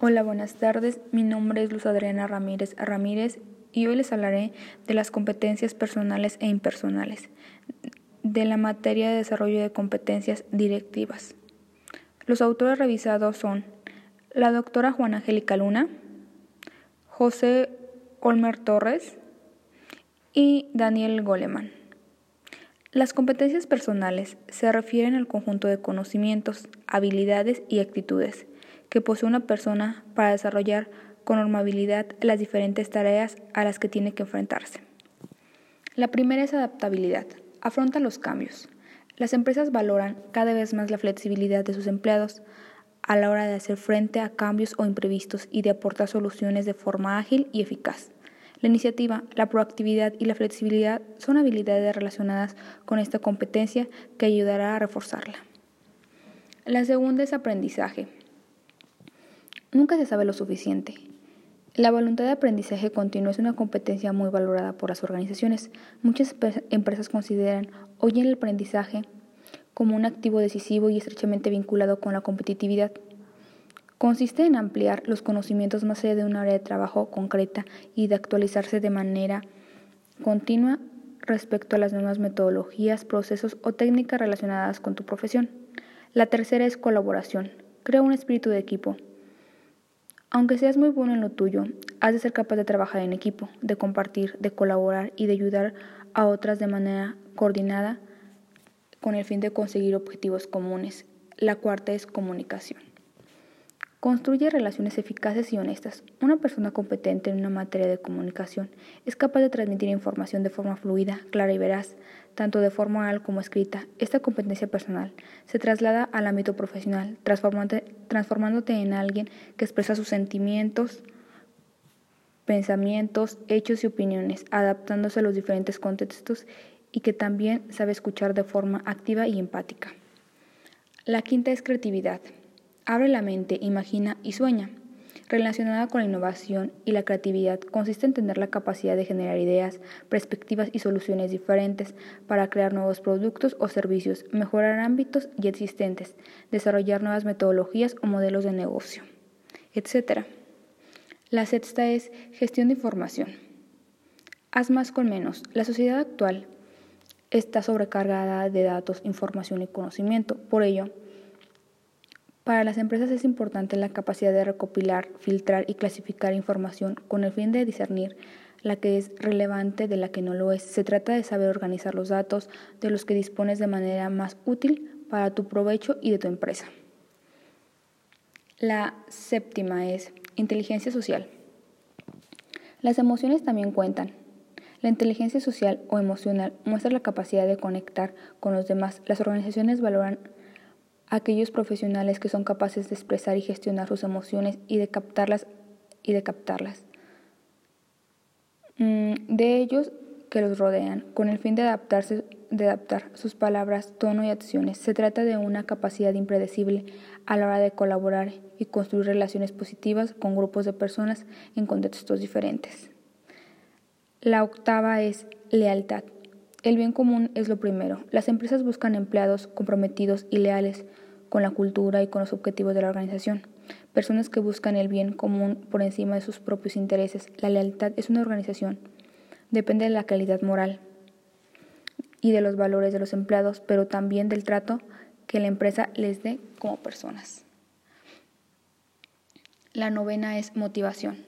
Hola, buenas tardes. Mi nombre es Luz Adriana Ramírez Ramírez y hoy les hablaré de las competencias personales e impersonales, de la materia de desarrollo de competencias directivas. Los autores revisados son la doctora Juana Angélica Luna, José Olmer Torres y Daniel Goleman. Las competencias personales se refieren al conjunto de conocimientos, habilidades y actitudes que posee una persona para desarrollar con normabilidad las diferentes tareas a las que tiene que enfrentarse. La primera es adaptabilidad. Afronta los cambios. Las empresas valoran cada vez más la flexibilidad de sus empleados a la hora de hacer frente a cambios o imprevistos y de aportar soluciones de forma ágil y eficaz. La iniciativa, la proactividad y la flexibilidad son habilidades relacionadas con esta competencia que ayudará a reforzarla. La segunda es aprendizaje. Nunca se sabe lo suficiente. La voluntad de aprendizaje continuo es una competencia muy valorada por las organizaciones. Muchas empresas consideran hoy el aprendizaje como un activo decisivo y estrechamente vinculado con la competitividad. Consiste en ampliar los conocimientos más allá de un área de trabajo concreta y de actualizarse de manera continua respecto a las nuevas metodologías, procesos o técnicas relacionadas con tu profesión. La tercera es colaboración. Crea un espíritu de equipo. Aunque seas muy bueno en lo tuyo, has de ser capaz de trabajar en equipo, de compartir, de colaborar y de ayudar a otras de manera coordinada con el fin de conseguir objetivos comunes. La cuarta es comunicación. Construye relaciones eficaces y honestas. Una persona competente en una materia de comunicación es capaz de transmitir información de forma fluida, clara y veraz, tanto de forma oral como escrita. Esta competencia personal se traslada al ámbito profesional, transformándote en alguien que expresa sus sentimientos, pensamientos, hechos y opiniones, adaptándose a los diferentes contextos y que también sabe escuchar de forma activa y empática. La quinta es creatividad. Abre la mente, imagina y sueña relacionada con la innovación y la creatividad consiste en tener la capacidad de generar ideas, perspectivas y soluciones diferentes para crear nuevos productos o servicios, mejorar ámbitos ya existentes, desarrollar nuevas metodologías o modelos de negocio, etc. La sexta es gestión de información. Haz más con menos. La sociedad actual está sobrecargada de datos, información y conocimiento. Por ello, para las empresas es importante la capacidad de recopilar, filtrar y clasificar información con el fin de discernir la que es relevante de la que no lo es. Se trata de saber organizar los datos de los que dispones de manera más útil para tu provecho y de tu empresa. La séptima es inteligencia social. Las emociones también cuentan. La inteligencia social o emocional muestra la capacidad de conectar con los demás. Las organizaciones valoran aquellos profesionales que son capaces de expresar y gestionar sus emociones y de captarlas y de captarlas. Mm, de ellos que los rodean, con el fin de adaptarse, de adaptar sus palabras, tono y acciones. Se trata de una capacidad impredecible a la hora de colaborar y construir relaciones positivas con grupos de personas en contextos diferentes. La octava es lealtad. El bien común es lo primero. Las empresas buscan empleados comprometidos y leales con la cultura y con los objetivos de la organización. Personas que buscan el bien común por encima de sus propios intereses. La lealtad es una organización. Depende de la calidad moral y de los valores de los empleados, pero también del trato que la empresa les dé como personas. La novena es motivación.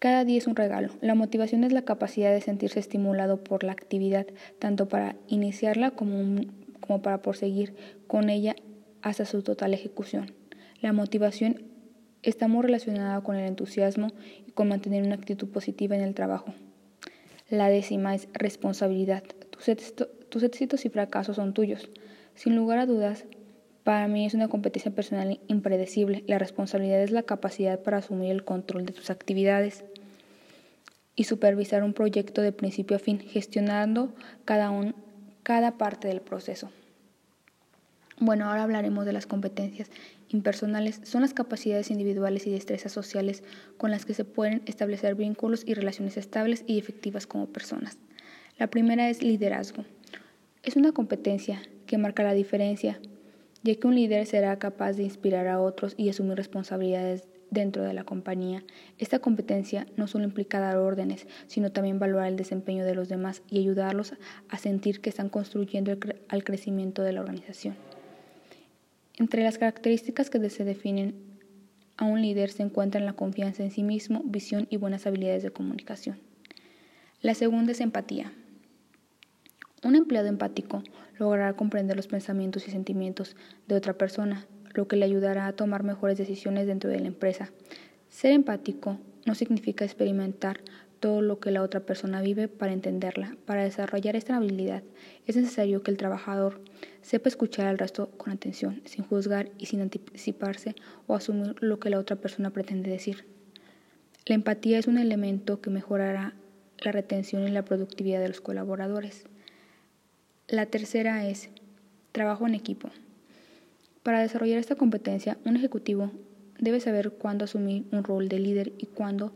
Cada día es un regalo. La motivación es la capacidad de sentirse estimulado por la actividad, tanto para iniciarla como, como para proseguir con ella hasta su total ejecución. La motivación está muy relacionada con el entusiasmo y con mantener una actitud positiva en el trabajo. La décima es responsabilidad. Tus, tus éxitos y fracasos son tuyos. Sin lugar a dudas, para mí es una competencia personal impredecible. La responsabilidad es la capacidad para asumir el control de tus actividades y supervisar un proyecto de principio a fin, gestionando cada, un, cada parte del proceso. Bueno, ahora hablaremos de las competencias impersonales. Son las capacidades individuales y destrezas sociales con las que se pueden establecer vínculos y relaciones estables y efectivas como personas. La primera es liderazgo. Es una competencia que marca la diferencia ya que un líder será capaz de inspirar a otros y asumir responsabilidades dentro de la compañía. Esta competencia no solo implica dar órdenes, sino también valorar el desempeño de los demás y ayudarlos a sentir que están contribuyendo al crecimiento de la organización. Entre las características que se definen a un líder se encuentran la confianza en sí mismo, visión y buenas habilidades de comunicación. La segunda es empatía. Un empleado empático logrará comprender los pensamientos y sentimientos de otra persona, lo que le ayudará a tomar mejores decisiones dentro de la empresa. Ser empático no significa experimentar todo lo que la otra persona vive para entenderla. Para desarrollar esta habilidad es necesario que el trabajador sepa escuchar al resto con atención, sin juzgar y sin anticiparse o asumir lo que la otra persona pretende decir. La empatía es un elemento que mejorará la retención y la productividad de los colaboradores. La tercera es trabajo en equipo. Para desarrollar esta competencia, un ejecutivo debe saber cuándo asumir un rol de líder y cuándo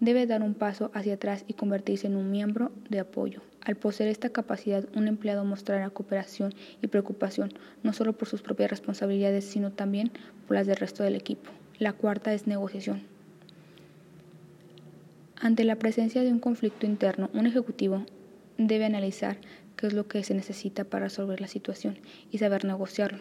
debe dar un paso hacia atrás y convertirse en un miembro de apoyo. Al poseer esta capacidad, un empleado mostrará cooperación y preocupación, no solo por sus propias responsabilidades, sino también por las del resto del equipo. La cuarta es negociación. Ante la presencia de un conflicto interno, un ejecutivo debe analizar qué es lo que se necesita para resolver la situación y saber negociarlo.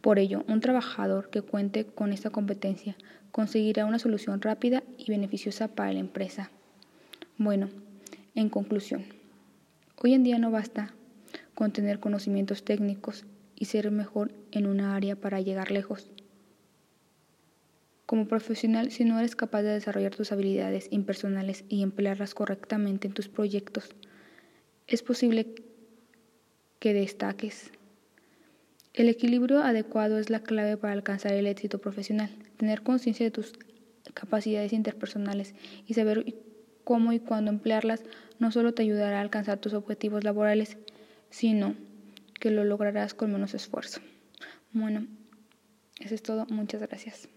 Por ello, un trabajador que cuente con esta competencia conseguirá una solución rápida y beneficiosa para la empresa. Bueno, en conclusión, hoy en día no basta con tener conocimientos técnicos y ser mejor en una área para llegar lejos. Como profesional, si no eres capaz de desarrollar tus habilidades impersonales y emplearlas correctamente en tus proyectos, es posible que destaques el equilibrio adecuado es la clave para alcanzar el éxito profesional. Tener conciencia de tus capacidades interpersonales y saber cómo y cuándo emplearlas no solo te ayudará a alcanzar tus objetivos laborales, sino que lo lograrás con menos esfuerzo. Bueno, eso es todo. Muchas gracias.